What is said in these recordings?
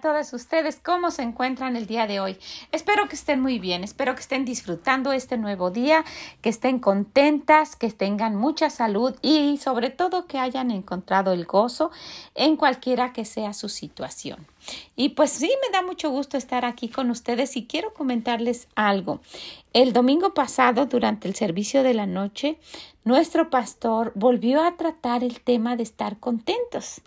Todas ustedes, ¿cómo se encuentran el día de hoy? Espero que estén muy bien, espero que estén disfrutando este nuevo día, que estén contentas, que tengan mucha salud y sobre todo que hayan encontrado el gozo en cualquiera que sea su situación. Y pues sí, me da mucho gusto estar aquí con ustedes y quiero comentarles algo. El domingo pasado, durante el servicio de la noche, nuestro pastor volvió a tratar el tema de estar contentos.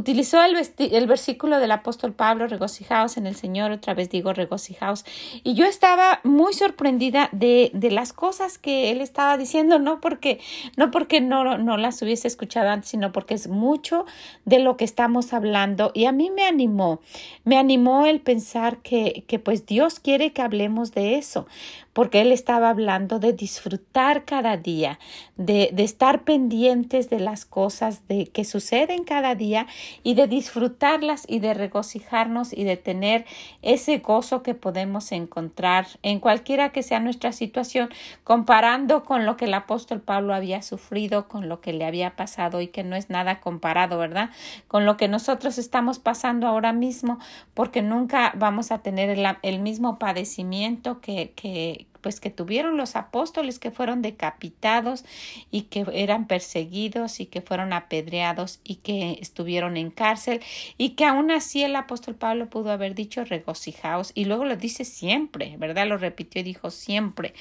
Utilizó el, el, versículo del apóstol Pablo, regocijaos en el Señor, otra vez digo regocijaos. Y yo estaba muy sorprendida de, de, las cosas que él estaba diciendo, no porque, no porque no, no las hubiese escuchado antes, sino porque es mucho de lo que estamos hablando. Y a mí me animó, me animó el pensar que, que pues Dios quiere que hablemos de eso porque él estaba hablando de disfrutar cada día, de, de estar pendientes de las cosas de, que suceden cada día y de disfrutarlas y de regocijarnos y de tener ese gozo que podemos encontrar en cualquiera que sea nuestra situación, comparando con lo que el apóstol Pablo había sufrido, con lo que le había pasado y que no es nada comparado, ¿verdad? Con lo que nosotros estamos pasando ahora mismo, porque nunca vamos a tener el, el mismo padecimiento que, que, pues que tuvieron los apóstoles que fueron decapitados y que eran perseguidos y que fueron apedreados y que estuvieron en cárcel y que aún así el apóstol Pablo pudo haber dicho regocijaos y luego lo dice siempre, ¿verdad? Lo repitió y dijo siempre.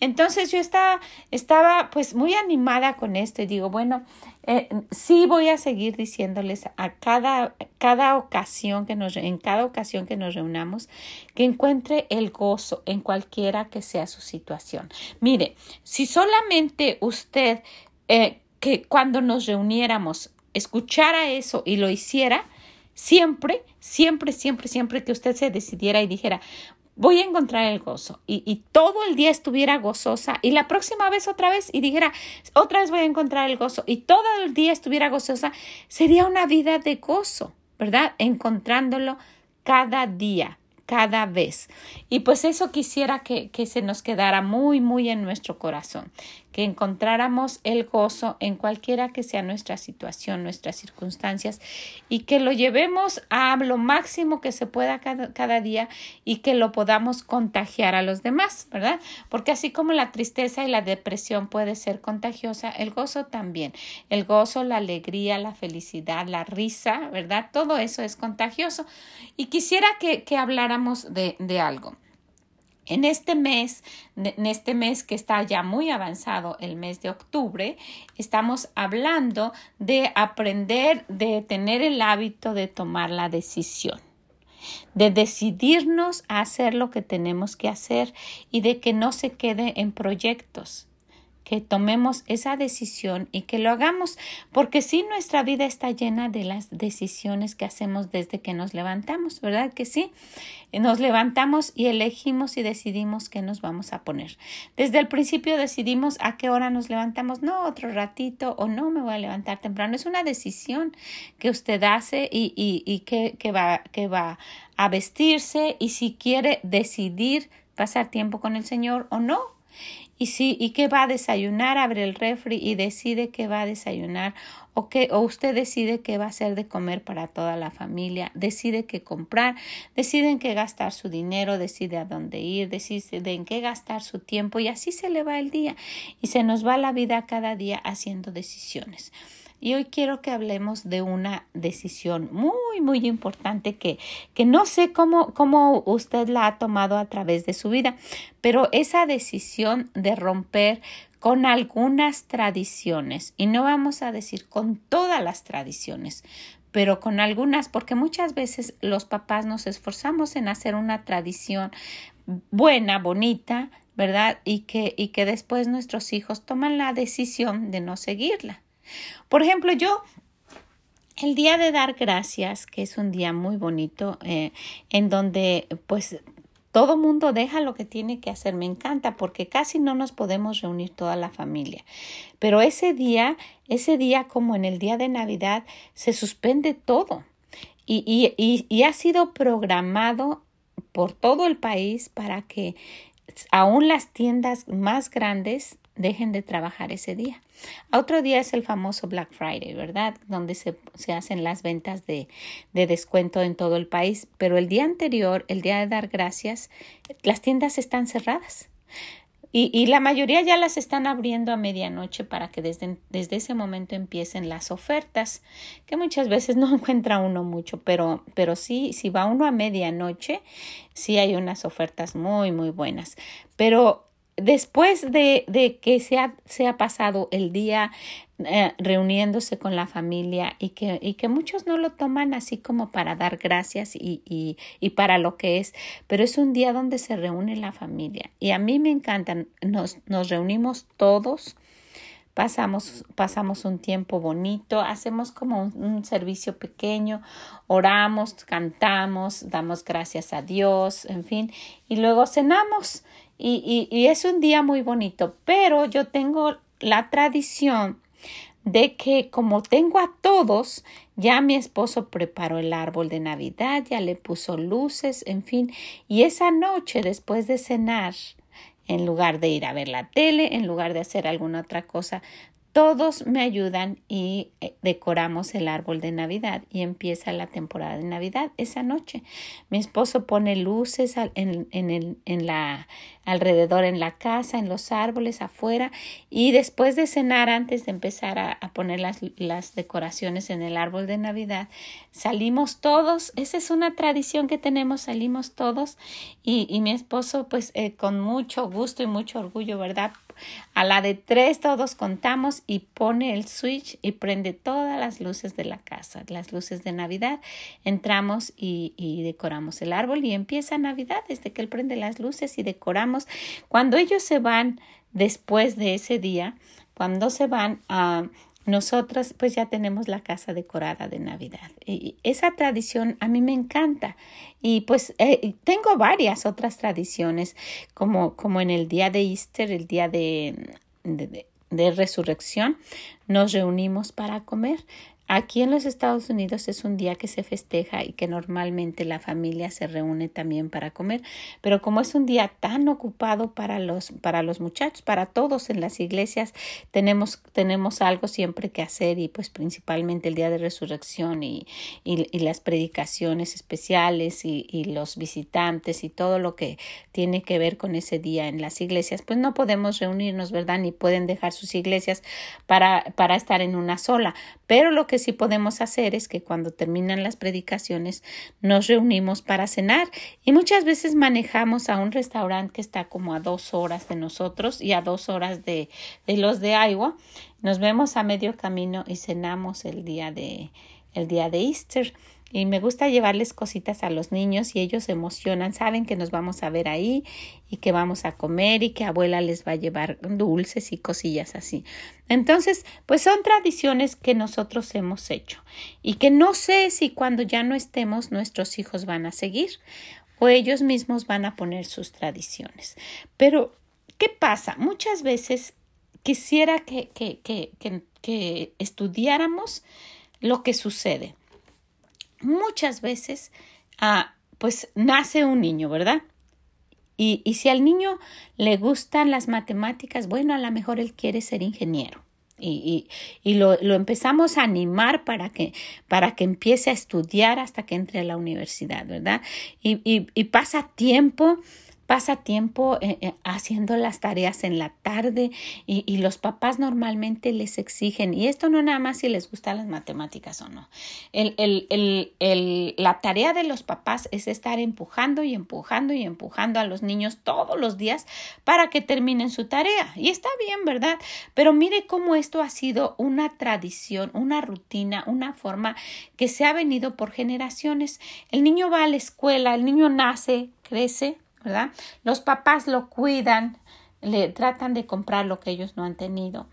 Entonces yo estaba, estaba pues muy animada con esto y digo, bueno, eh, sí voy a seguir diciéndoles a cada, cada ocasión que nos, en cada ocasión que nos reunamos, que encuentre el gozo en cualquiera que sea su situación. Mire, si solamente usted, eh, que cuando nos reuniéramos, escuchara eso y lo hiciera, siempre, siempre, siempre, siempre que usted se decidiera y dijera, voy a encontrar el gozo y, y, todo el día estuviera gozosa y la próxima vez otra vez y dijera otra vez voy a encontrar el gozo y todo el día estuviera gozosa, sería una vida de gozo, ¿verdad? Encontrándolo cada día cada vez. Y pues eso quisiera que, que, se nos quedara muy, muy en nuestro corazón, que encontráramos el gozo en cualquiera que sea nuestra situación, nuestras circunstancias y que lo llevemos a lo máximo que se pueda cada, cada día y que lo podamos contagiar a los demás, ¿verdad? Porque así como la tristeza y la depresión puede ser contagiosa, el gozo también. El gozo, la alegría, la felicidad, la risa, ¿verdad? Todo eso es contagioso. Y quisiera que, que habláramos de, de algo. En este mes, en este mes que está ya muy avanzado, el mes de octubre, estamos hablando de aprender, de tener el hábito de tomar la decisión, de decidirnos a hacer lo que tenemos que hacer y de que no se quede en proyectos que tomemos esa decisión y que lo hagamos, porque si nuestra vida está llena de las decisiones que hacemos desde que nos levantamos, ¿verdad que sí? Nos levantamos y elegimos y decidimos qué nos vamos a poner. Desde el principio decidimos a qué hora nos levantamos, no otro ratito o no me voy a levantar temprano. Es una decisión que usted hace y, y, y que, que, va, que va a vestirse y si quiere decidir pasar tiempo con el Señor o no y si y qué va a desayunar, abre el refri y decide qué va a desayunar o qué o usted decide qué va a hacer de comer para toda la familia, decide qué comprar, decide en qué gastar su dinero, decide a dónde ir, decide en qué gastar su tiempo y así se le va el día y se nos va la vida cada día haciendo decisiones. Y hoy quiero que hablemos de una decisión muy, muy importante que, que no sé cómo, cómo usted la ha tomado a través de su vida, pero esa decisión de romper con algunas tradiciones, y no vamos a decir con todas las tradiciones, pero con algunas, porque muchas veces los papás nos esforzamos en hacer una tradición buena, bonita, ¿verdad? Y que, y que después nuestros hijos toman la decisión de no seguirla. Por ejemplo, yo el día de dar gracias, que es un día muy bonito, eh, en donde pues todo mundo deja lo que tiene que hacer. Me encanta porque casi no nos podemos reunir toda la familia. Pero ese día, ese día como en el día de Navidad, se suspende todo. Y, y, y, ha sido programado por todo el país para que aún las tiendas más grandes dejen de trabajar ese día. Otro día es el famoso Black Friday, ¿verdad? Donde se, se, hacen las ventas de, de descuento en todo el país. Pero el día anterior, el día de dar gracias, las tiendas están cerradas. Y, y, la mayoría ya las están abriendo a medianoche para que desde, desde, ese momento empiecen las ofertas, que muchas veces no encuentra uno mucho, pero, pero sí, si va uno a medianoche, sí hay unas ofertas muy, muy buenas. Pero después de, de que se ha, se ha, pasado el día eh, reuniéndose con la familia y que, y que muchos no lo toman así como para dar gracias y, y, y, para lo que es, pero es un día donde se reúne la familia y a mí me encantan, nos, nos reunimos todos. Pasamos, pasamos un tiempo bonito, hacemos como un servicio pequeño, oramos, cantamos, damos gracias a Dios, en fin, y luego cenamos y, y, y es un día muy bonito, pero yo tengo la tradición de que como tengo a todos, ya mi esposo preparó el árbol de Navidad, ya le puso luces, en fin, y esa noche después de cenar, en lugar de ir a ver la tele, en lugar de hacer alguna otra cosa, todos me ayudan y eh, decoramos el árbol de Navidad y empieza la temporada de Navidad esa noche. Mi esposo pone luces en, en, el, en la alrededor en la casa, en los árboles, afuera y después de cenar, antes de empezar a, a poner las, las, decoraciones en el árbol de Navidad, salimos todos. Esa es una tradición que tenemos, salimos todos y, y mi esposo pues eh, con mucho gusto y mucho orgullo, ¿verdad? A la de tres todos contamos y pone el switch y prende todas las luces de la casa, las luces de Navidad. Entramos y, y decoramos el árbol y empieza Navidad desde que él prende las luces y decoramos. Cuando ellos se van después de ese día, cuando se van a nosotros pues ya tenemos la casa decorada de Navidad. Y esa tradición a mí me encanta. Y pues eh, tengo varias otras tradiciones, como, como en el día de Easter, el día de, de resurrección, nos reunimos para comer. Aquí en los Estados Unidos es un día que se festeja y que normalmente la familia se reúne también para comer, pero como es un día tan ocupado para los, para los muchachos, para todos en las iglesias, tenemos, tenemos algo siempre que hacer y pues principalmente el día de resurrección y, y, las predicaciones especiales y, y los visitantes y todo lo que tiene que ver con ese día en las iglesias, pues no podemos reunirnos, ¿verdad? Ni pueden dejar sus iglesias para, para estar en una sola, pero lo que sí podemos hacer es que cuando terminan las predicaciones nos reunimos para cenar y muchas veces manejamos a un restaurante que está como a dos horas de nosotros y a dos horas de, de los de Iowa. Nos vemos a medio camino y cenamos el día de el día de Easter y me gusta llevarles cositas a los niños y ellos emocionan, saben que nos vamos a ver ahí y que vamos a comer y que abuela les va a llevar dulces y cosillas así. Entonces, pues son tradiciones que nosotros hemos hecho y que no sé si cuando ya no estemos nuestros hijos van a seguir o ellos mismos van a poner sus tradiciones. Pero, ¿qué pasa? Muchas veces quisiera que, que, que, que estudiáramos lo que sucede muchas veces, ah, pues nace un niño, ¿verdad? Y, y, si al niño le gustan las matemáticas, bueno, a lo mejor él quiere ser ingeniero. Y, y, y lo, lo, empezamos a animar para que, para que empiece a estudiar hasta que entre a la universidad, ¿verdad? Y, y pasa tiempo pasa tiempo eh, eh, haciendo las tareas en la tarde y, y, los papás normalmente les exigen, y esto no nada más si les gustan las matemáticas o no, el, el, el, la tarea de los papás es estar empujando y empujando y empujando a los niños todos los días para que terminen su tarea. Y está bien, ¿verdad? Pero mire cómo esto ha sido una tradición, una rutina, una forma que se ha venido por generaciones. El niño va a la escuela, el niño nace, crece, ¿verdad? Los papás lo cuidan, le tratan de comprar lo que ellos no han tenido.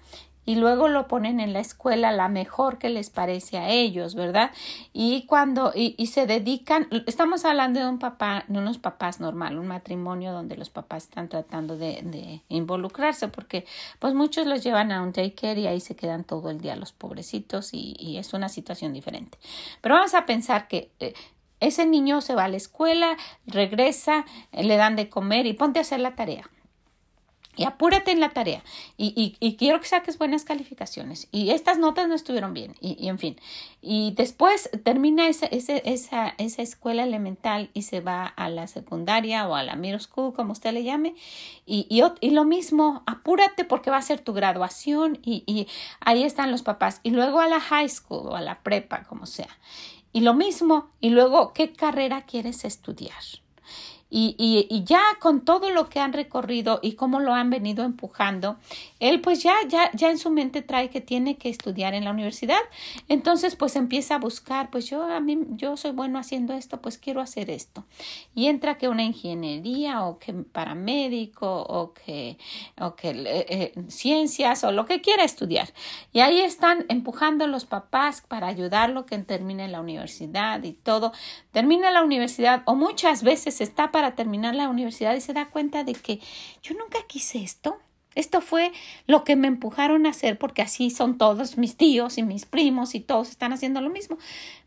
y luego lo ponen en la escuela la mejor que les parece a ellos, ¿verdad? Y cuando, y, y se dedican, estamos hablando de un papá, de unos papás normal, un matrimonio donde los papás están tratando de, involucrarse porque pues muchos los llevan a un daycare y ahí se quedan todo el día los pobrecitos y, y es una situación diferente. Pero vamos a pensar que eh, ese niño se va a la escuela, regresa, le dan de comer y ponte a hacer la tarea. Y apúrate en la tarea. Y, y, quiero que saques buenas calificaciones. Y estas notas no estuvieron bien. Y, en fin. Y después termina esa, esa, esa, esa, escuela elemental y se va a la secundaria o a la middle school, como usted le llame. Y, y, lo mismo, apúrate porque va a ser tu graduación. Y, y ahí están los papás. Y luego a la high school o a la prepa, como sea. Y lo mismo. Y luego, ¿qué carrera quieres estudiar? Y, y, ya con todo lo que han recorrido y cómo lo han venido empujando, él pues ya, ya, ya en su mente trae que tiene que estudiar en la universidad. Entonces pues empieza a buscar, pues yo a mí, yo soy bueno haciendo esto, pues quiero hacer esto. Y entra que una ingeniería o que paramédico o que, o que eh, eh, ciencias o lo que quiera estudiar. Y ahí están empujando los papás para ayudarlo que termine la universidad y todo. Termina la universidad o muchas veces está para para terminar la universidad y se da cuenta de que yo nunca quise esto. Esto fue lo que me empujaron a hacer porque así son todos mis tíos y mis primos y todos están haciendo lo mismo.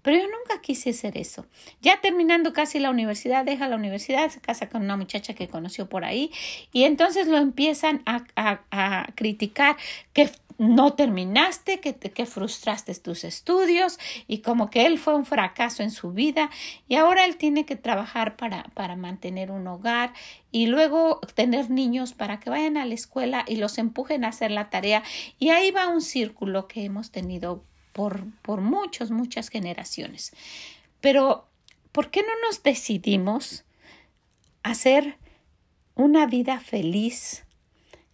Pero yo nunca quise hacer eso. Ya terminando casi la universidad, deja la universidad, se casa con una muchacha que conoció por ahí y entonces lo empiezan a, a, a criticar que no terminaste, que, que frustraste tus estudios y como que él fue un fracaso en su vida y ahora él tiene que trabajar para, para mantener un hogar y luego tener niños para que vayan a la escuela y los empujen a hacer la tarea y ahí va un círculo que hemos tenido por, por muchas, muchas generaciones. Pero, ¿por qué no nos decidimos hacer una vida feliz,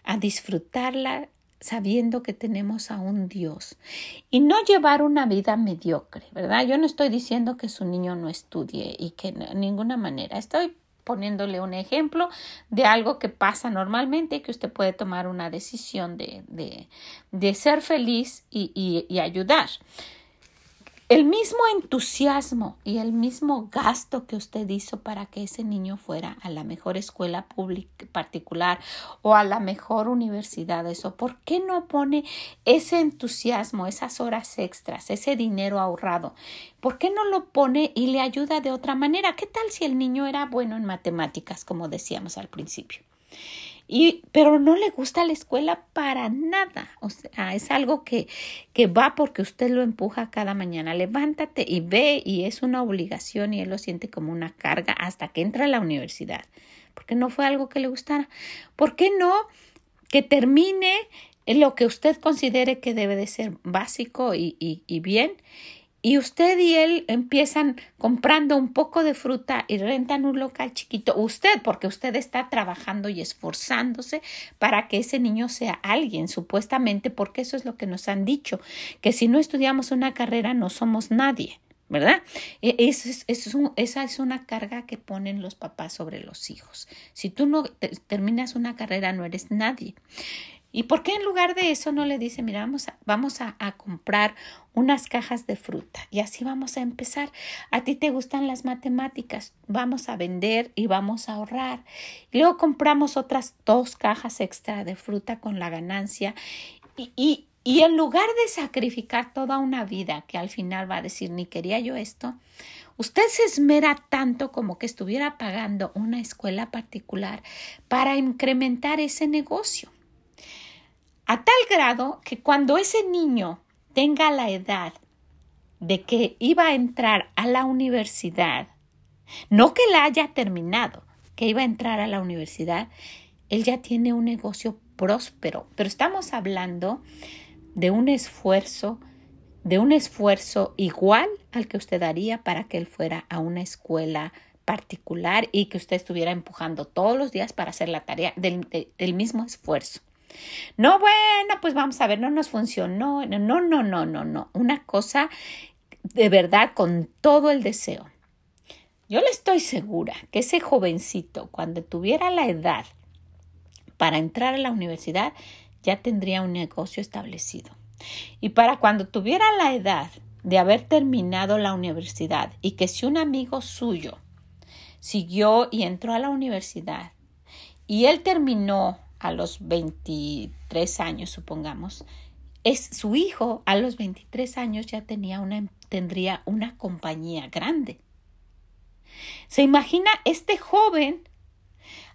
a disfrutarla sabiendo que tenemos a un Dios y no llevar una vida mediocre, ¿verdad? Yo no estoy diciendo que su niño no estudie y que de ninguna manera estoy poniéndole un ejemplo de algo que pasa normalmente y que usted puede tomar una decisión de, de, de ser feliz y, y, y ayudar el mismo entusiasmo y el mismo gasto que usted hizo para que ese niño fuera a la mejor escuela pública particular o a la mejor universidad, eso, ¿por qué no pone ese entusiasmo, esas horas extras, ese dinero ahorrado? ¿Por qué no lo pone y le ayuda de otra manera? ¿Qué tal si el niño era bueno en matemáticas, como decíamos al principio? Y, pero no le gusta la escuela para nada. O sea, es algo que, que va porque usted lo empuja cada mañana. Levántate y ve y es una obligación y él lo siente como una carga hasta que entra a la universidad. Porque no fue algo que le gustara. ¿Por qué no que termine lo que usted considere que debe de ser básico y, y, y bien y usted y él empiezan comprando un poco de fruta y rentan un local chiquito. Usted, porque usted está trabajando y esforzándose para que ese niño sea alguien, supuestamente, porque eso es lo que nos han dicho, que si no estudiamos una carrera no somos nadie. ¿verdad? E, es, esa es una carga que ponen los papás sobre los hijos. Si tú no terminas una carrera, no eres nadie. ¿Y por qué en lugar de eso no le dice, mira, vamos a, vamos a, comprar unas cajas de fruta y así vamos a empezar? A ti te gustan las matemáticas, vamos a vender y vamos a ahorrar. Y luego compramos otras dos cajas extra de fruta con la ganancia y, y, y en lugar de sacrificar toda una vida que al final va a decir, ni quería yo esto, Usted se esmera tanto como que estuviera pagando una escuela particular para incrementar ese negocio a tal grado que cuando ese niño tenga la edad de que iba a entrar a la universidad, no que la haya terminado, que iba a entrar a la universidad, él ya tiene un negocio próspero, pero estamos hablando de un esfuerzo, de un esfuerzo igual al que usted daría para que él fuera a una escuela particular y que usted estuviera empujando todos los días para hacer la tarea del, del mismo esfuerzo. No, bueno, pues vamos a ver, no nos funcionó. No, no, no, no, no, no. Una cosa de verdad con todo el deseo. Yo le estoy segura que ese jovencito, cuando tuviera la edad para entrar a la universidad, ya tendría un negocio establecido. Y para cuando tuviera la edad de haber terminado la universidad y que si un amigo suyo siguió y entró a la universidad y él terminó a los 23 años, supongamos, es su hijo a los 23 años ya tenía una, tendría una compañía grande. Se imagina este joven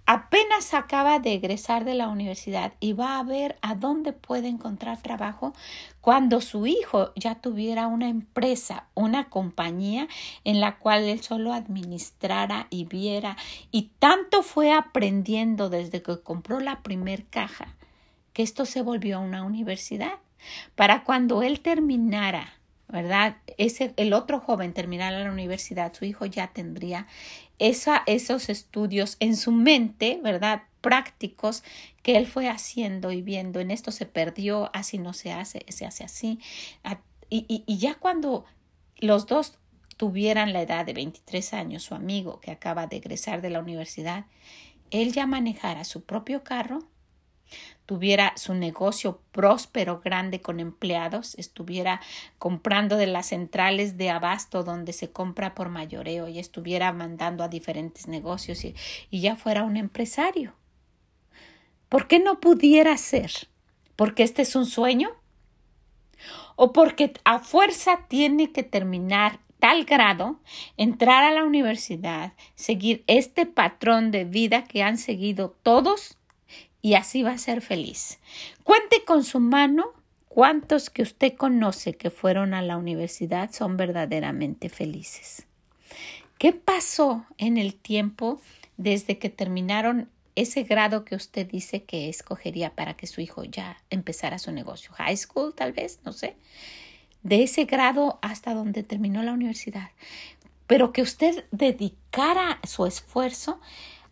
apenas acaba de egresar de la universidad y va a ver a dónde puede encontrar trabajo cuando su hijo ya tuviera una empresa, una compañía en la cual él solo administrara y viera y tanto fue aprendiendo desde que compró la primer caja que esto se volvió una universidad. Para cuando él terminara ¿verdad? Ese, el otro joven terminara la universidad, su hijo ya tendría esa, esos estudios en su mente, ¿verdad? prácticos que él fue haciendo y viendo, en esto se perdió, así no se hace, se hace así. Y, y, ya cuando los dos tuvieran la edad de 23 años, su amigo que acaba de egresar de la universidad, él ya manejara su propio carro, tuviera su negocio próspero, grande con empleados, estuviera comprando de las centrales de abasto donde se compra por mayoreo y estuviera mandando a diferentes negocios y, ya fuera un empresario. ¿Por qué no pudiera ser? ¿Porque este es un sueño? ¿O porque a fuerza tiene que terminar tal grado, entrar a la universidad, seguir este patrón de vida que han seguido todos y así va a ser feliz. Cuente con su mano cuántos que usted conoce que fueron a la universidad son verdaderamente felices. ¿Qué pasó en el tiempo desde que terminaron ese grado que usted dice que escogería para que su hijo ya empezara su negocio? High school, tal vez, no sé. De ese grado hasta donde terminó la universidad. Pero que usted dedicara su esfuerzo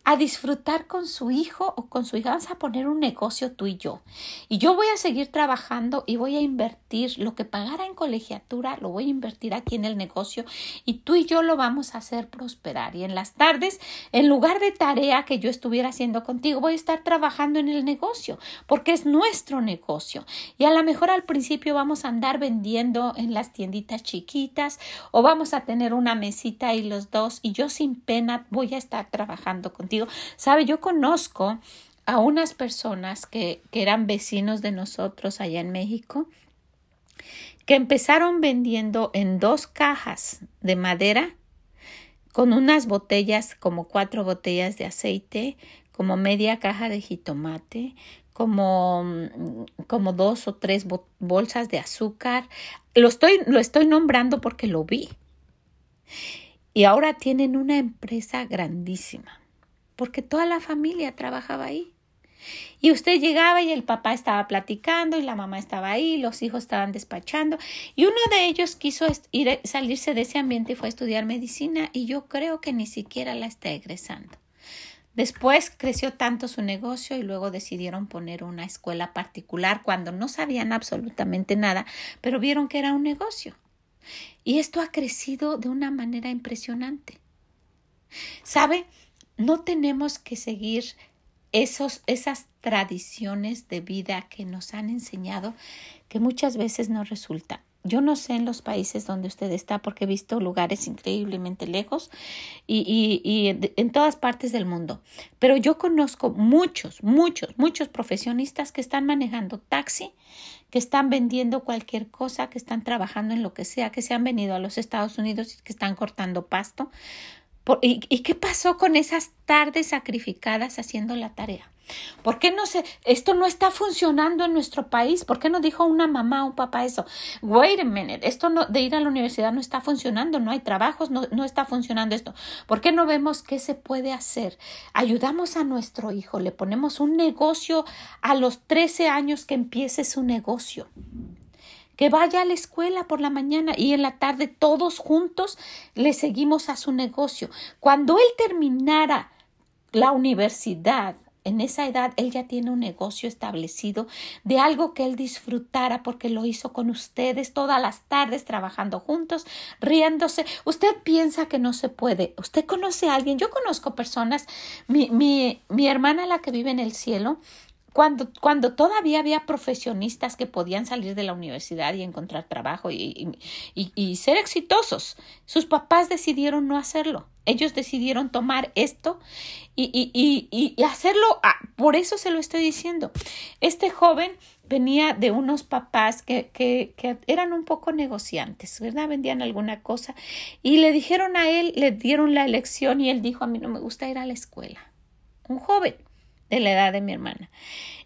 a disfrutar con su hijo o con su hija. Vamos a poner un negocio tú y yo. Y yo voy a seguir trabajando y voy a invertir lo que pagara en colegiatura, lo voy a invertir aquí en el negocio y tú y yo lo vamos a hacer prosperar. Y en las tardes, en lugar de tarea que yo estuviera haciendo contigo, voy a estar trabajando en el negocio porque es nuestro negocio. Y a lo mejor al principio vamos a andar vendiendo en las tienditas chiquitas o vamos a tener una mesita y los dos y yo sin pena voy a estar trabajando contigo Sabe, yo conozco a unas personas que, que eran vecinos de nosotros allá en México, que empezaron vendiendo en dos cajas de madera con unas botellas, como cuatro botellas de aceite, como media caja de jitomate, como, como dos o tres bolsas de azúcar. Lo estoy, lo estoy nombrando porque lo vi. Y ahora tienen una empresa grandísima porque toda la familia trabajaba ahí. Y usted llegaba y el papá estaba platicando y la mamá estaba ahí, los hijos estaban despachando y uno de ellos quiso ir, salirse de ese ambiente y fue a estudiar medicina y yo creo que ni siquiera la está egresando. Después creció tanto su negocio y luego decidieron poner una escuela particular cuando no sabían absolutamente nada, pero vieron que era un negocio. Y esto ha crecido de una manera impresionante. ¿Sabe? No tenemos que seguir esos, esas tradiciones de vida que nos han enseñado que muchas veces no resulta. Yo no sé en los países donde usted está porque he visto lugares increíblemente lejos y, y, y en todas partes del mundo. Pero yo conozco muchos, muchos, muchos profesionistas que están manejando taxi, que están vendiendo cualquier cosa, que están trabajando en lo que sea, que se han venido a los Estados Unidos y que están cortando pasto ¿Y, qué pasó con esas tardes sacrificadas haciendo la tarea? ¿Por qué no se, esto no está funcionando en nuestro país? ¿Por qué no dijo una mamá o un papá eso? Wait a minute, esto no, de ir a la universidad no está funcionando, no hay trabajos, no, no está funcionando esto. ¿Por qué no vemos qué se puede hacer? Ayudamos a nuestro hijo, le ponemos un negocio a los 13 años que empiece su negocio que vaya a la escuela por la mañana y en la tarde todos juntos le seguimos a su negocio. Cuando él terminara la universidad, en esa edad él ya tiene un negocio establecido de algo que él disfrutara porque lo hizo con ustedes todas las tardes trabajando juntos, riéndose. Usted piensa que no se puede. Usted conoce a alguien. Yo conozco personas. Mi, mi, mi hermana, la que vive en el cielo, cuando, cuando todavía había profesionistas que podían salir de la universidad y encontrar trabajo y, y, ser exitosos, sus papás decidieron no hacerlo. Ellos decidieron tomar esto y, y, hacerlo. por eso se lo estoy diciendo. Este joven venía de unos papás que, que, que, eran un poco negociantes, ¿verdad? Vendían alguna cosa y le dijeron a él, le dieron la elección y él dijo, a mí no me gusta ir a la escuela. Un joven de la edad de mi hermana.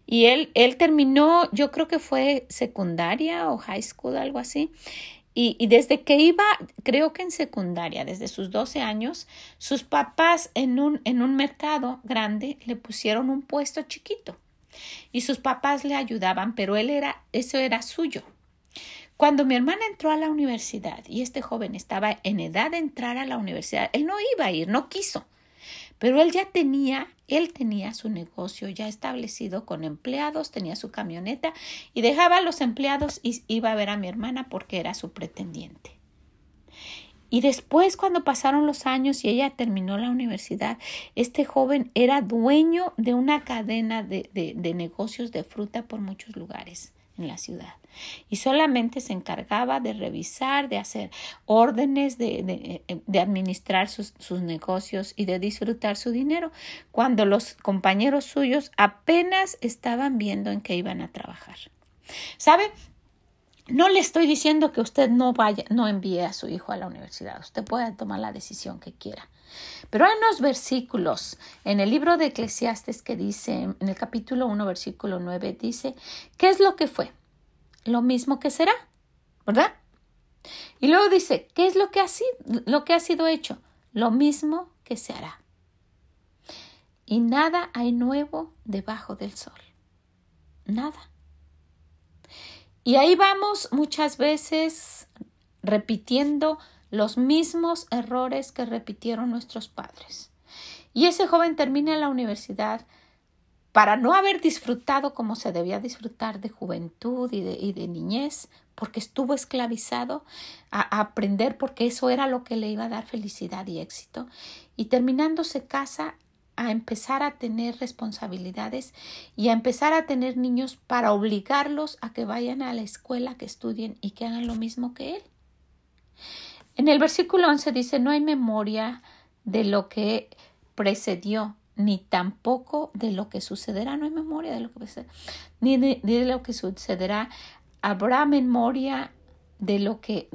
Y él, él terminó, yo creo que fue secundaria o high school, algo así. Y, y, desde que iba, creo que en secundaria, desde sus 12 años, sus papás en un, en un mercado grande le pusieron un puesto chiquito. Y sus papás le ayudaban, pero él era, eso era suyo. Cuando mi hermana entró a la universidad y este joven estaba en edad de entrar a la universidad, él no iba a ir, no quiso. Pero él ya tenía, él tenía su negocio ya establecido con empleados, tenía su camioneta y dejaba a los empleados y iba a ver a mi hermana porque era su pretendiente. Y después, cuando pasaron los años y ella terminó la universidad, este joven era dueño de una cadena de, de, de negocios de fruta por muchos lugares en la ciudad. Y solamente se encargaba de revisar, de hacer órdenes, de, de, administrar sus, sus, negocios y de disfrutar su dinero, cuando los compañeros suyos apenas estaban viendo en qué iban a trabajar. ¿Sabe? No le estoy diciendo que usted no vaya, no envíe a su hijo a la universidad. Usted puede tomar la decisión que quiera. Pero hay unos versículos en el libro de Eclesiastes que dice, en el capítulo 1, versículo 9, dice, ¿qué es lo que fue? Lo mismo que será, ¿verdad? Y luego dice, ¿qué es lo que ha sido, lo que ha sido hecho? Lo mismo que se hará. Y nada hay nuevo debajo del sol. Nada. Y ahí vamos muchas veces repitiendo los mismos errores que repitieron nuestros padres. Y ese joven termina la universidad para no haber disfrutado como se debía disfrutar de juventud y de, niñez, porque estuvo esclavizado a, aprender porque eso era lo que le iba a dar felicidad y éxito. Y terminando se casa a empezar a tener responsabilidades y a empezar a tener niños para obligarlos a que vayan a la escuela, que estudien y que hagan lo mismo que él. En el versículo 11 dice, no hay memoria de lo que precedió, ni tampoco de lo que sucederá, no hay memoria de lo que precederá, ni de, lo que sucederá. Habrá memoria de lo que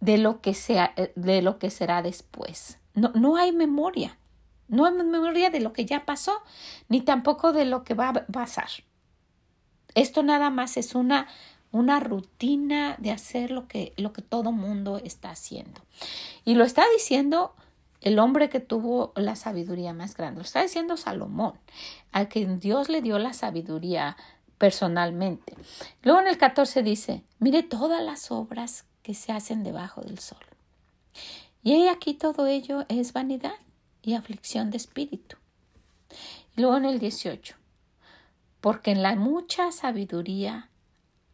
de lo que sea, de lo que será después. No, no hay memoria. No hay memoria de lo que ya pasó, ni tampoco de lo que va a pasar. Esto nada más es una una rutina de hacer lo que, lo que todo mundo está haciendo. Y lo está diciendo el hombre que tuvo la sabiduría más grande. Lo está diciendo Salomón, al que Dios le dio la sabiduría personalmente. Luego en el 14 dice, mire todas las obras que se hacen debajo del sol. Y aquí todo ello es vanidad y aflicción de espíritu. Luego en el 18, porque en la mucha sabiduría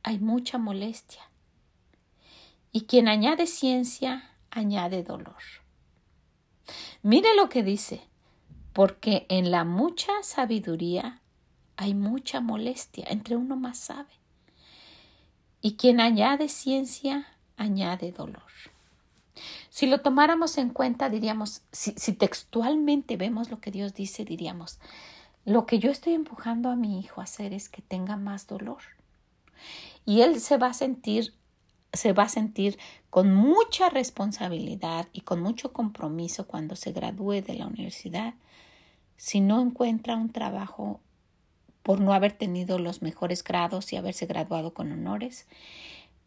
hay mucha molestia. Y quien añade ciencia, añade dolor. Mire lo que dice, porque en la mucha sabiduría hay mucha molestia, entre uno más sabe. Y quien añade ciencia, añade dolor. Si lo tomáramos en cuenta, diríamos, si, textualmente vemos lo que Dios dice, diríamos, lo que yo estoy empujando a mi hijo a hacer es que tenga más dolor y él se va a sentir se va a sentir con mucha responsabilidad y con mucho compromiso cuando se gradúe de la universidad si no encuentra un trabajo por no haber tenido los mejores grados y haberse graduado con honores.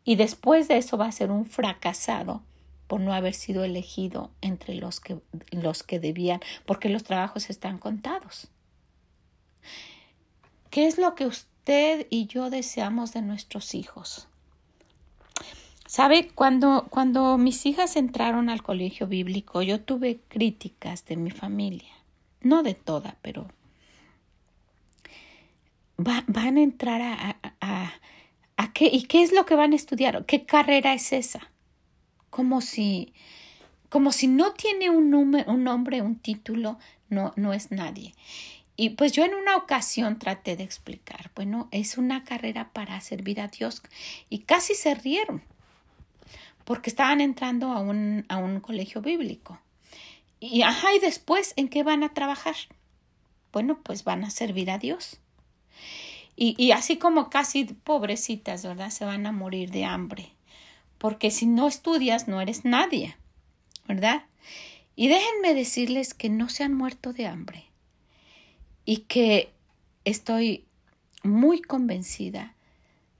Y después de eso va a ser un fracasado por no haber sido elegido entre los que, los que debían, porque los trabajos están contados. ¿Qué es lo que usted usted y yo deseamos de nuestros hijos. Sabe, cuando, cuando mis hijas entraron al colegio bíblico, yo tuve críticas de mi familia. No de toda, pero van a entrar a, a, a, qué y qué es lo que van a estudiar, qué carrera es esa. Como si, como si no tiene un, un nombre, un título, no, no es nadie. Y pues yo en una ocasión traté de explicar, bueno, es una carrera para servir a Dios y casi se rieron porque estaban entrando a un, a un colegio bíblico. Y ajá, y después, ¿en qué van a trabajar? Bueno, pues van a servir a Dios. Y, y así como casi pobrecitas, ¿verdad? Se van a morir de hambre. Porque si no estudias, no eres nadie, ¿verdad? Y déjenme decirles que no se han muerto de hambre y que estoy muy convencida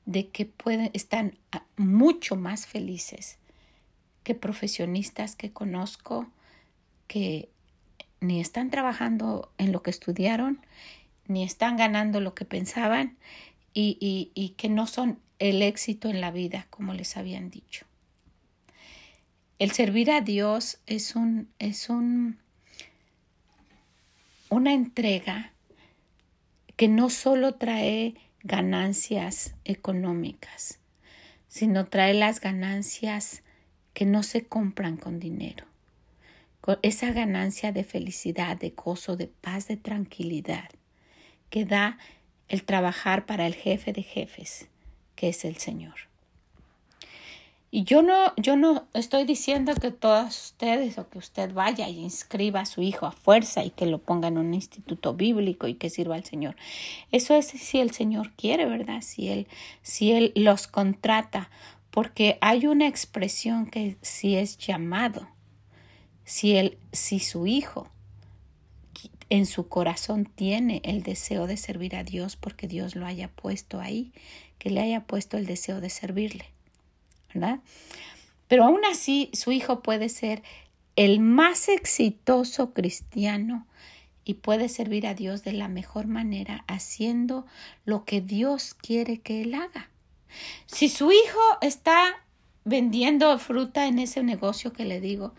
de que pueden, están mucho más felices que profesionistas que conozco que ni están trabajando en lo que estudiaron, ni están ganando lo que pensaban y, y, y que no son el éxito en la vida como les habían dicho. El servir a Dios es un, es un, una entrega que no solo trae ganancias económicas, sino trae las ganancias que no se compran con dinero. Con esa ganancia de felicidad, de gozo, de paz, de tranquilidad que da el trabajar para el jefe de jefes, que es el Señor. Y yo no, yo no estoy diciendo que todos ustedes o que usted vaya y inscriba a su hijo a fuerza y que lo ponga en un instituto bíblico y que sirva al Señor. Eso es si el Señor quiere, ¿verdad? Si Él, si Él los contrata, porque hay una expresión que si es llamado, si él, si su hijo en su corazón tiene el deseo de servir a Dios porque Dios lo haya puesto ahí, que le haya puesto el deseo de servirle. ¿Verdad? Pero aún así su hijo puede ser el más exitoso cristiano y puede servir a Dios de la mejor manera haciendo lo que Dios quiere que él haga. Si su hijo está vendiendo fruta en ese negocio que le digo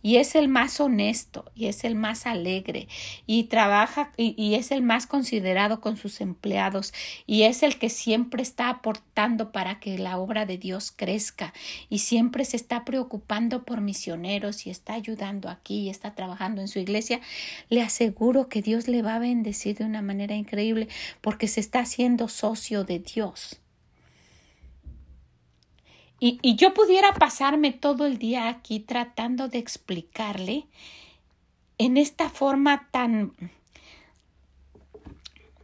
y es el más honesto y es el más alegre y trabaja y, es el más considerado con sus empleados y es el que siempre está aportando para que la obra de Dios crezca y siempre se está preocupando por misioneros y está ayudando aquí y está trabajando en su iglesia, le aseguro que Dios le va a bendecir de una manera increíble porque se está haciendo socio de Dios. Y, yo pudiera pasarme todo el día aquí tratando de explicarle en esta forma tan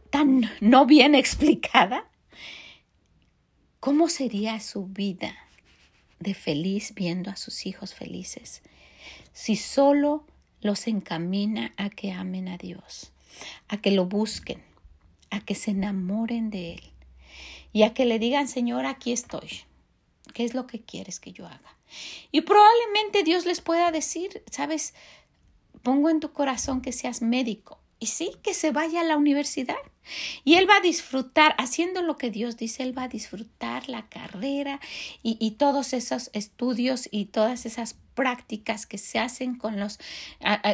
tan no bien explicada cómo sería su vida de feliz viendo a sus hijos felices si solo los encamina a que amen a Dios, a que lo busquen, a que se enamoren de Él y a que le digan, Señor, aquí estoy. ¿Qué es lo que quieres que yo haga? Y probablemente Dios les pueda decir, sabes, pongo en tu corazón que seas médico. Y sí, que se vaya a la universidad. Y él va a disfrutar, haciendo lo que Dios dice, él va a disfrutar la carrera y, todos esos estudios y todas esas prácticas que se hacen con los,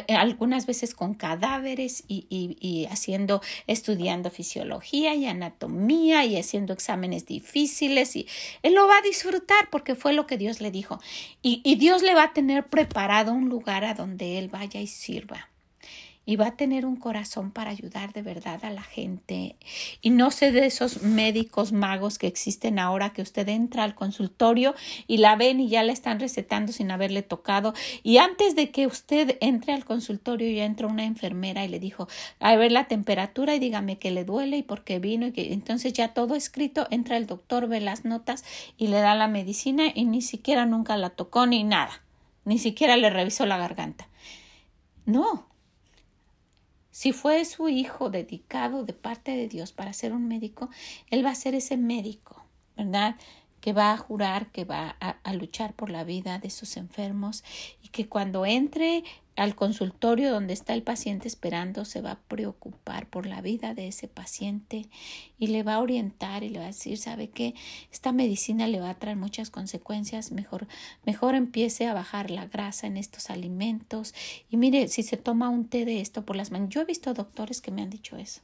algunas veces con cadáveres y, y, haciendo, estudiando fisiología y anatomía y haciendo exámenes difíciles y él lo va a disfrutar porque fue lo que Dios le dijo. Y, y Dios le va a tener preparado un lugar a donde él vaya y sirva y va a tener un corazón para ayudar de verdad a la gente. Y no sé de esos médicos magos que existen ahora que usted entra al consultorio y la ven y ya la están recetando sin haberle tocado. Y antes de que usted entre al consultorio ya entra una enfermera y le dijo, a ver la temperatura y dígame que le duele y por qué vino y que entonces ya todo escrito, entra el doctor, ve las notas y le da la medicina y ni siquiera nunca la tocó ni nada, ni siquiera le revisó la garganta. No, si fue su hijo dedicado de parte de Dios para ser un médico, él va a ser ese médico, ¿verdad? Que va a jurar que va a, a luchar por la vida de sus enfermos y que cuando entre al consultorio donde está el paciente esperando, se va a preocupar por la vida de ese paciente y le va a orientar y le va a decir, ¿sabe qué? Esta medicina le va a traer muchas consecuencias, mejor, mejor empiece a bajar la grasa en estos alimentos y mire, si se toma un té de esto por las mañanas, yo he visto doctores que me han dicho eso.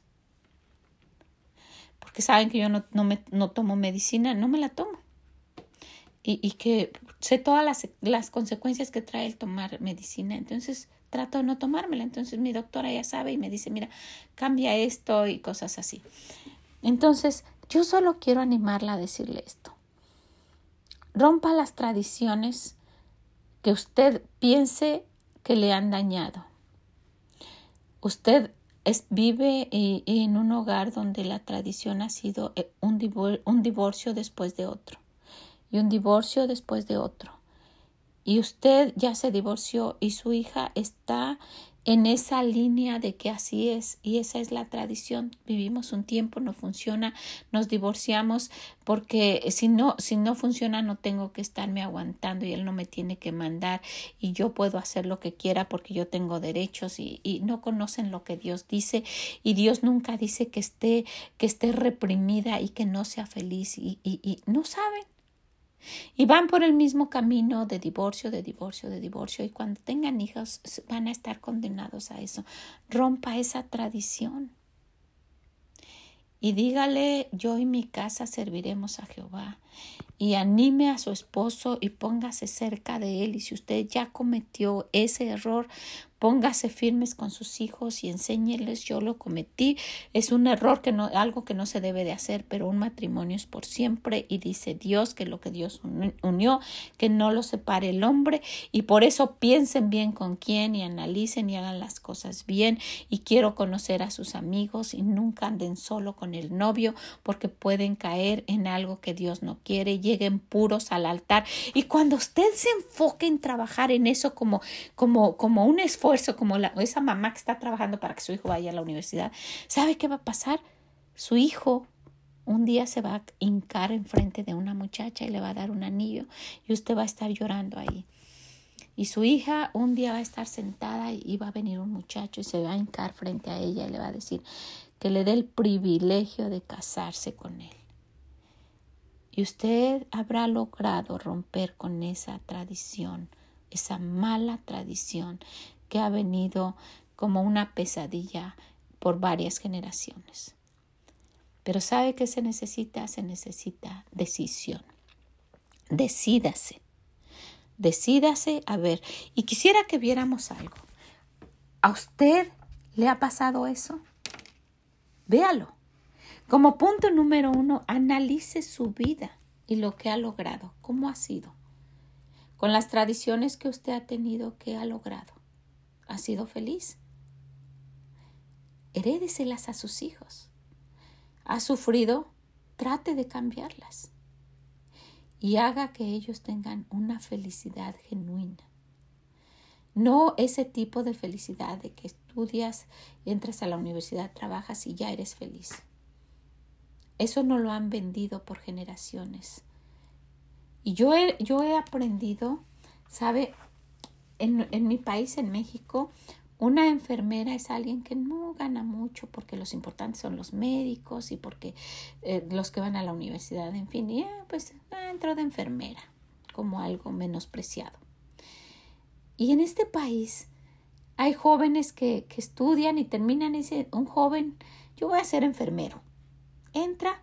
Porque saben que yo no, no, me, no tomo medicina, no me la tomo. Y, que sé todas las, las consecuencias que trae el tomar medicina. Entonces, trato de no tomármela. Entonces mi doctora ya sabe y me dice, mira, cambia esto y cosas así. Entonces, yo solo quiero animarla a decirle esto. Rompa las tradiciones que usted piense que le han dañado. Usted vive eh, en un hogar donde la tradición ha sido eh, un divorcio después de otro y un divorcio después de otro. Y usted ya se divorció y su hija está en esa línea de que así es y esa es la tradición. Vivimos un tiempo, no funciona, nos divorciamos porque si no, si no funciona no tengo que estarme aguantando y él no me tiene que mandar y yo puedo hacer lo que quiera porque yo tengo derechos y, no conocen lo que Dios dice y Dios nunca dice que esté, que esté reprimida y que no sea feliz y, y, y no saben. Y van por el mismo camino de divorcio, de divorcio, de divorcio. Y cuando tengan hijos van a estar condenados a eso. Rompa esa tradición. Y dígale, yo y mi casa serviremos a Jehová. Y anime a su esposo y póngase cerca de él. Y si usted ya cometió ese error, póngase firmes con sus hijos y enséñeles yo lo cometí. Es un error que no, algo que no se debe de hacer, pero un matrimonio es por siempre. Y dice Dios que lo que Dios unió, que no lo separe el hombre. Y por eso piensen bien con quién y analicen y hagan las cosas bien. Y quiero conocer a sus amigos y nunca anden solo con el novio porque pueden caer en algo que Dios no quiere, lleguen puros al altar. Y cuando usted se enfoque en trabajar en eso como como como un esfuerzo como la, esa mamá que está trabajando para que su hijo vaya a la universidad, ¿sabe qué va a pasar? Su hijo un día se va a hincar enfrente de una muchacha y le va a dar un anillo y usted va a estar llorando ahí. Y su hija un día va a estar sentada y va a venir un muchacho y se va a hincar frente a ella y le va a decir que le dé el privilegio de casarse con él. Y usted habrá logrado romper con esa tradición, esa mala tradición que ha venido como una pesadilla por varias generaciones. Pero ¿sabe qué se necesita? Se necesita decisión. Decídase. Decídase a ver. Y quisiera que viéramos algo. ¿A usted le ha pasado eso? Véalo. Como punto número uno, analice su vida y lo que ha logrado. ¿Cómo ha sido? Con las tradiciones que usted ha tenido, ¿qué ha logrado? Ha sido feliz. Herédeselas a sus hijos. Ha sufrido, trate de cambiarlas. Y haga que ellos tengan una felicidad genuina. No ese tipo de felicidad de que estudias, entras a la universidad, trabajas y ya eres feliz. Eso no lo han vendido por generaciones. Y yo he, yo he aprendido, ¿sabe? En, mi país, en México, una enfermera es alguien que no gana mucho porque los importantes son los médicos y porque eh, los que van a la universidad, en fin, y eh, pues entró de enfermera como algo menospreciado. Y en este país hay jóvenes que, que estudian y terminan y dicen, un joven, yo voy a ser enfermero. Entra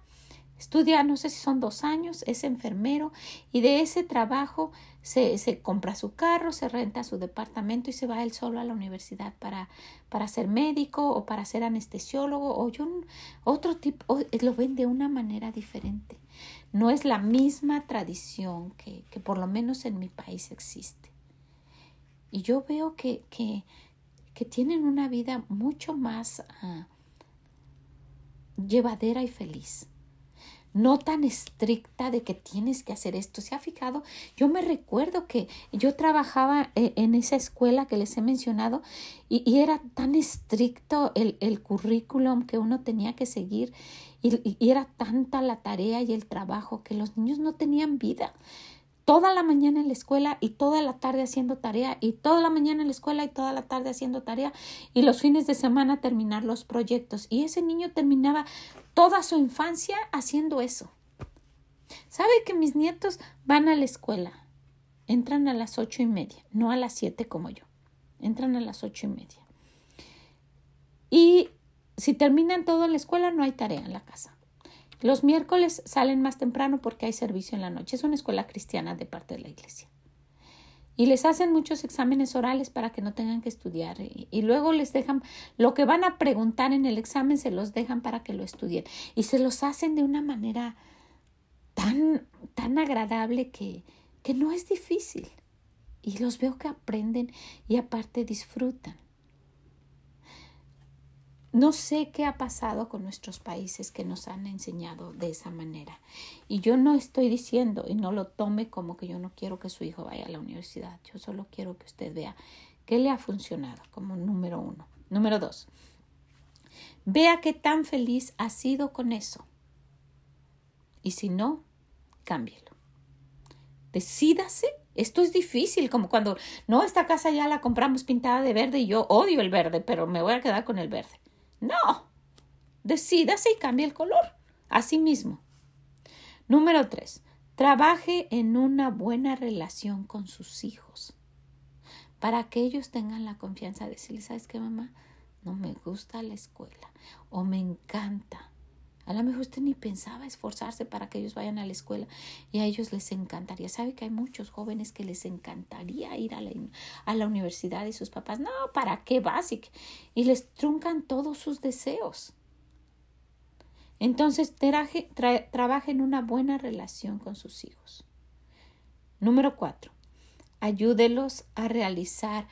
Estudia, no sé si son dos años, es enfermero y de ese trabajo se, se, compra su carro, se renta su departamento y se va él solo a la universidad para, para ser médico o para ser anestesiólogo o yo, otro tipo, lo ven de una manera diferente. No es la misma tradición que, que por lo menos en mi país existe. Y yo veo que, que, que tienen una vida mucho más ah, llevadera y feliz no tan estricta de que tienes que hacer esto. ¿Se ha fijado? Yo me recuerdo que yo trabajaba eh, en esa escuela que les he mencionado y, era tan estricto el, el, currículum que uno tenía que seguir y, y era tanta la tarea y el trabajo que los niños no tenían vida toda la mañana en la escuela y toda la tarde haciendo tarea y toda la mañana en la escuela y toda la tarde haciendo tarea y los fines de semana terminar los proyectos. Y ese niño terminaba toda su infancia haciendo eso. ¿Sabe que mis nietos van a la escuela? Entran a las ocho y media, no a las siete como yo. Entran a las ocho y media. Y si terminan todo en la escuela, no hay tarea en la casa. Los miércoles salen más temprano porque hay servicio en la noche. Es una escuela cristiana de parte de la iglesia. y les hacen muchos exámenes orales para que no tengan que estudiar y, luego les dejan lo que van a preguntar en el examen se los dejan para que lo estudien y se los hacen de una manera tan tan agradable que que no es difícil y los veo que aprenden y aparte disfrutan. No sé qué ha pasado con nuestros países que nos han enseñado de esa manera. Y yo no estoy diciendo, y no lo tome como que yo no quiero que su hijo vaya a la universidad. Yo solo quiero que usted vea qué le ha funcionado como número uno. Número dos, vea qué tan feliz ha sido con eso. Y si no, cámbielo. Decídase. Esto es difícil, como cuando, no, esta casa ya la compramos pintada de verde y yo odio el verde, pero me voy a quedar con el verde. No, decídase y cambie el color. Así mismo. Número tres, trabaje en una buena relación con sus hijos para que ellos tengan la confianza de decirle, ¿sabes qué, mamá? No me gusta la escuela o me encanta. A lo mejor usted ni pensaba esforzarse para que ellos vayan a la escuela y a ellos les encantaría. Sabe que hay muchos jóvenes que les encantaría ir a la, a la universidad y sus papás, no, ¿para qué básico? Y les truncan todos sus deseos. Entonces, trabaje en una buena relación con sus hijos. Número cuatro, ayúdelos a realizar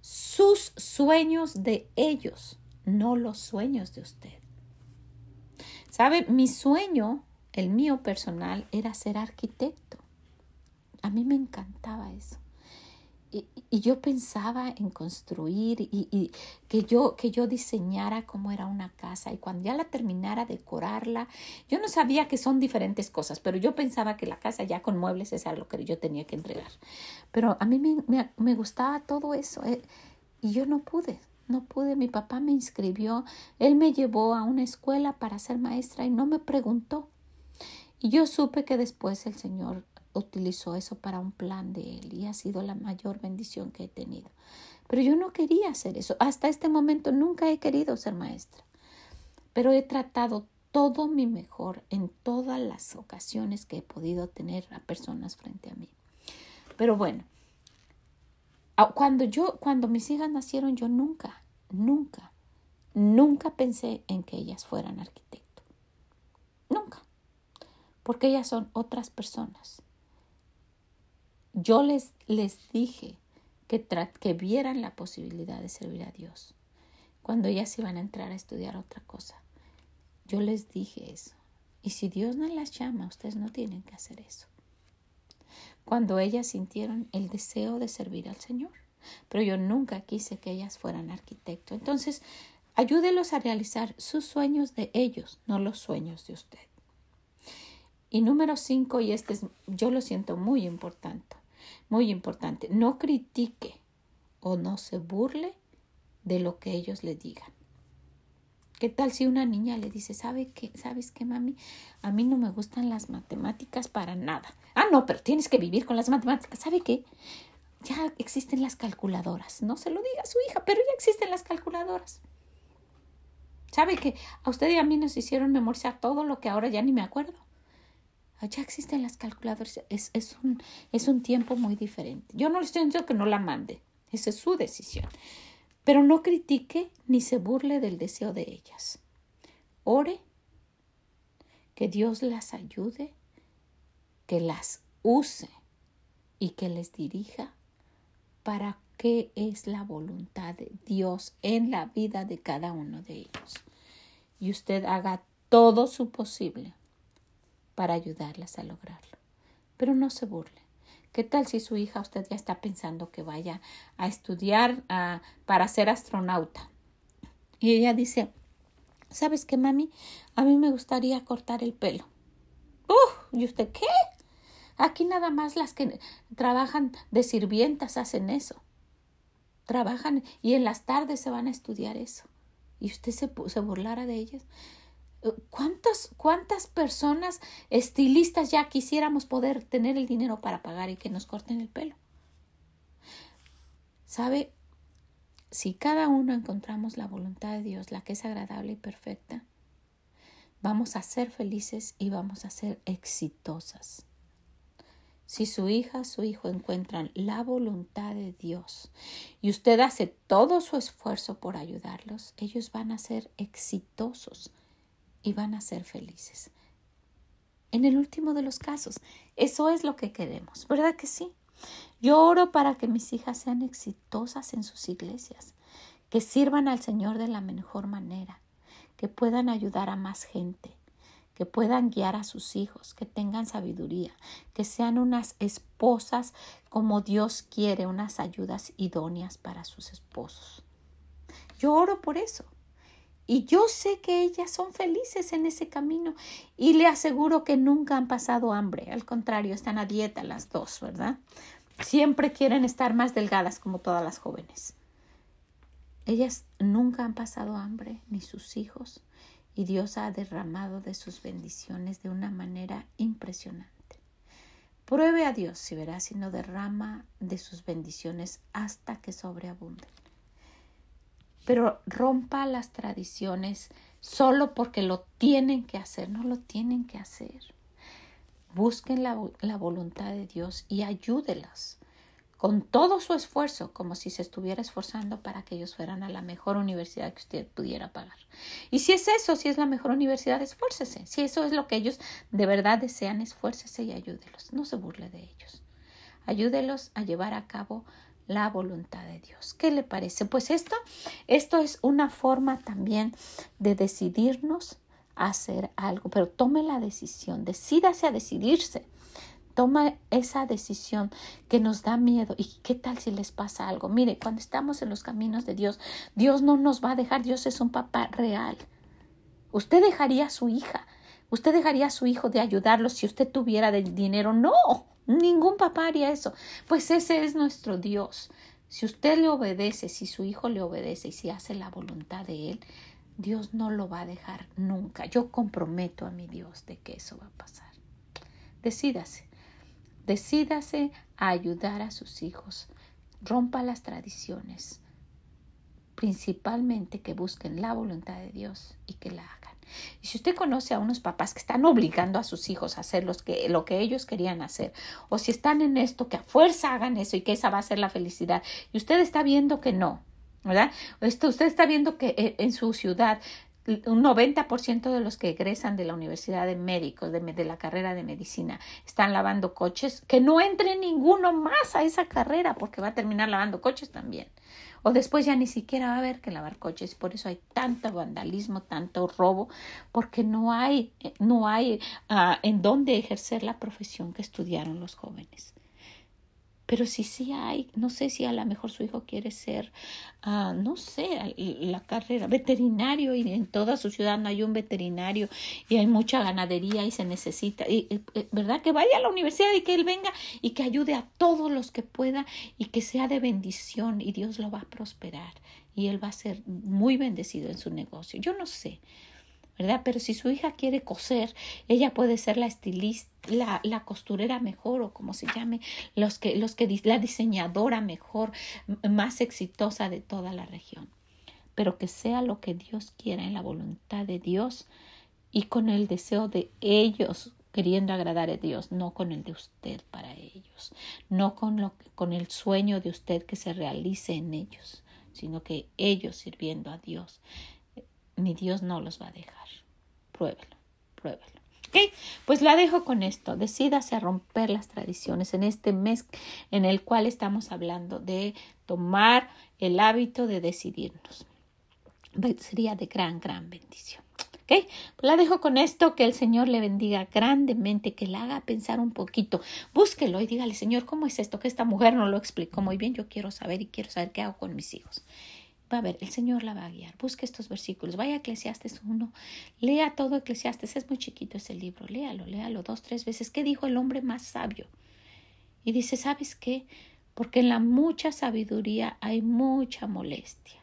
sus sueños de ellos, no los sueños de usted. Mi sueño, el mío personal, era ser arquitecto. A mí me encantaba eso. Y, yo pensaba en construir y, que, yo, que yo diseñara cómo era una casa y cuando ya la terminara, decorarla. Yo no sabía que son diferentes cosas, pero yo pensaba que la casa ya con muebles es algo que yo tenía que entregar. Pero a mí me, me, gustaba todo eso eh, y yo no pude. No pude, mi papá me inscribió, él me llevó a una escuela para ser maestra y no me preguntó. Y yo supe que después el Señor utilizó eso para un plan de él y ha sido la mayor bendición que he tenido. Pero yo no quería hacer eso. Hasta este momento nunca he querido ser maestra. Pero he tratado todo mi mejor en todas las ocasiones que he podido tener a personas frente a mí. Pero bueno, cuando yo, cuando mis hijas nacieron, yo nunca, nunca, nunca pensé en que ellas fueran arquitecto. Nunca. Porque ellas son otras personas. Yo les, les dije que, que vieran la posibilidad de servir a Dios. Cuando ellas iban a entrar a estudiar otra cosa. Yo les dije eso. Y si Dios no las llama, ustedes no tienen que hacer eso cuando ellas sintieron el deseo de servir al Señor. Pero yo nunca quise que ellas fueran arquitectos. Entonces, ayúdelos a realizar sus sueños de ellos, no los sueños de usted. Y número cinco, y este es, yo lo siento muy importante, muy importante, no critique o no se burle de lo que ellos le digan. ¿Qué tal si una niña le dice, ¿sabe qué? ¿Sabes qué, mami? A mí no me gustan las matemáticas para nada. Ah, no, pero tienes que vivir con las matemáticas. ¿Sabe qué? Ya existen las calculadoras. No se lo diga a su hija, pero ya existen las calculadoras. ¿Sabe que a usted y a mí nos hicieron memorizar todo lo que ahora ya ni me acuerdo? Ya existen las calculadoras. Es, es, un, es un tiempo muy diferente. Yo no le estoy diciendo que no la mande. Esa es su decisión pero no critique ni se burle del deseo de ellas. Ore, que Dios las ayude, que las use y que les dirija para qué es la voluntad de Dios en la vida de cada uno de ellos. Y usted haga todo su posible para ayudarlas a lograrlo. Pero no se burle. ¿Qué tal si su hija usted ya está pensando que vaya a estudiar para ser astronauta? Y ella dice, ¿sabes qué, mami? A mí me gustaría cortar el pelo. ¡Uh! ¿Y usted qué? Aquí nada más las que trabajan de sirvientas hacen eso. Trabajan y en las tardes se van a estudiar eso. Y usted se, se burlara de ellas. ¿Cuántas, ¿Cuántas personas estilistas ya quisiéramos poder tener el dinero para pagar y que nos corten el pelo? ¿Sabe? Si cada uno encontramos la voluntad de Dios, la que es agradable y perfecta, vamos a ser felices y vamos a ser exitosas. si su hija, su hijo encuentran la voluntad de Dios y usted hace todo su esfuerzo por ayudarlos, ellos van a ser exitosos y van a ser felices. En el último de los casos, eso es lo que queremos, ¿verdad que sí? Yo oro para que mis hijas sean exitosas en sus iglesias, que sirvan al Señor de la mejor manera, que puedan ayudar a más gente, que puedan guiar a sus hijos, que tengan sabiduría, que sean unas esposas como Dios quiere, unas ayudas idóneas para sus esposos. Yo oro por eso. Y yo sé que ellas son felices en ese camino y le aseguro que nunca han pasado hambre. Al contrario, están a dieta las dos, ¿verdad? Siempre quieren estar más delgadas como todas las jóvenes. Ellas nunca han pasado hambre, ni sus hijos, y Dios ha derramado de sus bendiciones de una manera impresionante. Pruebe a Dios si verá si no derrama de sus bendiciones hasta que sobreabunden. Pero rompa las tradiciones solo porque lo tienen que hacer, no lo tienen que hacer. Busquen la, la voluntad de Dios y ayúdelas con todo su esfuerzo, como si se estuviera esforzando para que ellos fueran a la mejor universidad que usted pudiera pagar. Y si es eso, si es la mejor universidad, esfuércese. Si eso es lo que ellos de verdad desean, esfuércese y ayúdelos. No se burle de ellos. Ayúdelos a llevar a cabo la voluntad de Dios. ¿Qué le parece? Pues esto, esto es una forma también de decidirnos a hacer algo, pero tome la decisión, decídase a decidirse toma esa decisión que nos da miedo. ¿Y qué tal si les pasa algo? Mire, cuando estamos en los caminos de Dios, Dios no nos va a dejar, Dios es un papá real. Usted dejaría a su hija, usted dejaría a su hijo de ayudarlo si usted tuviera dinero. No, ningún papá haría eso. Pues ese es nuestro Dios. Si usted le obedece, si su hijo le obedece y si hace la voluntad de él, Dios no lo va a dejar nunca. Yo comprometo a mi Dios de que eso va a pasar. Decídase. Decídase a ayudar a sus hijos. Rompa las tradiciones. Principalmente que busquen la voluntad de Dios y que la hagan. Y si usted conoce a unos papás que están obligando a sus hijos a hacer que, lo que ellos querían hacer, o si están en esto, que a fuerza hagan eso y que esa va a ser la felicidad, y usted está viendo que no, ¿verdad? Esto, usted está viendo que eh, en su ciudad un 90% de los que egresan de la Universidad de Médicos, de, de, la carrera de medicina, están lavando coches, que no entre ninguno más a esa carrera porque va a terminar lavando coches también. O después ya ni siquiera va a haber que lavar coches, por eso hay tanto vandalismo, tanto robo, porque no hay, no hay uh, en dónde ejercer la profesión que estudiaron los jóvenes. Pero si sí hay, no sé si a lo mejor su hijo quiere ser, uh, no sé, la carrera veterinario y en toda su ciudad no hay un veterinario y hay mucha ganadería y se necesita, y, ¿verdad? Que vaya a la universidad y que él venga y que ayude a todos los que pueda y que sea de bendición y Dios lo va a prosperar y él va a ser muy bendecido en su negocio. Yo no sé. Pero si su hija quiere coser, ella puede ser la estilista, la costurera mejor o como se llame, los que, los que, la diseñadora mejor, más exitosa de toda la región. Pero que sea lo que Dios quiera en la voluntad de Dios y con el deseo de ellos queriendo agradar a Dios, no con el de usted para ellos, no con, lo, con el sueño de usted que se realice en ellos, sino que ellos sirviendo a Dios mi Dios no los va a dejar. Pruébelo, pruébelo. ¿Ok? Pues la dejo con esto. Decídase a romper las tradiciones en este mes en el cual estamos hablando de tomar el hábito de decidirnos. Sería de gran, gran bendición. ¿Ok? Pues la dejo con esto, que el Señor le bendiga grandemente, que la haga pensar un poquito. Búsquelo y dígale, Señor, ¿cómo es esto? Que esta mujer no lo explicó muy bien. Yo quiero saber y quiero saber qué hago con mis hijos va a ver, el Señor la va a guiar. Busque estos versículos. Vaya a Eclesiastes 1. Lea todo Eclesiastes. Es muy chiquito ese libro. Léalo, léalo dos, tres veces. ¿Qué dijo el hombre más sabio? Y dice, ¿sabes qué? Porque en la mucha sabiduría hay mucha molestia.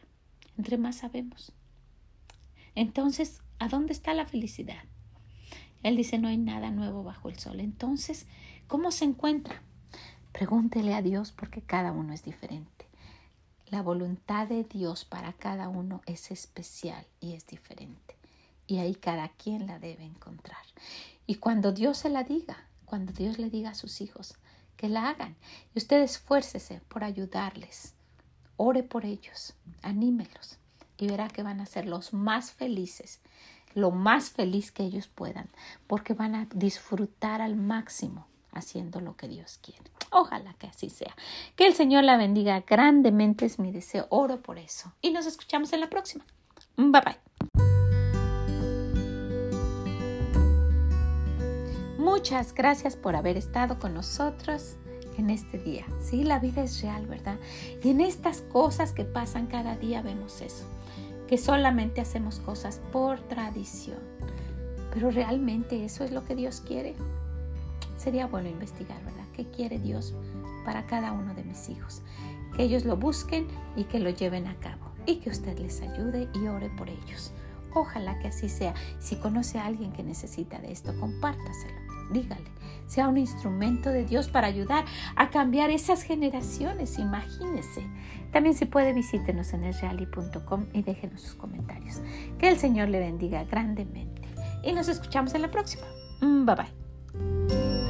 Entre más sabemos. Entonces, ¿a dónde está la felicidad? Él dice, no hay nada nuevo bajo el sol. Entonces, ¿cómo se encuentra? Pregúntele a Dios porque cada uno es diferente. La voluntad de Dios para cada uno es especial y es diferente. Y ahí cada quien la debe encontrar. Y cuando Dios se la diga, cuando Dios le diga a sus hijos que la hagan. Y usted esfuércese por ayudarles. Ore por ellos, anímelos y verá que van a ser los más felices, lo más feliz que ellos puedan, porque van a disfrutar al máximo haciendo lo que Dios quiere. Ojalá que así sea. Que el Señor la bendiga grandemente es mi deseo. Oro por eso. Y nos escuchamos en la próxima. Bye bye. Muchas gracias por haber estado con nosotros en este día. Sí, la vida es real, ¿verdad? Y en estas cosas que pasan cada día vemos eso, que solamente hacemos cosas por tradición. Pero realmente eso es lo que Dios quiere. Sería bueno investigar, ¿verdad? ¿Qué quiere Dios para cada uno de mis hijos? Que ellos lo busquen y que lo lleven a cabo y que usted les ayude y ore por ellos. Ojalá que así sea. Si conoce a alguien que necesita de esto, compártaselo. Dígale, sea un instrumento de Dios para ayudar a cambiar esas generaciones. Imagínese. También si puede, visítenos en elreali.com y déjenos sus comentarios. Que el Señor le bendiga grandemente. Y nos escuchamos en la próxima. Bye bye.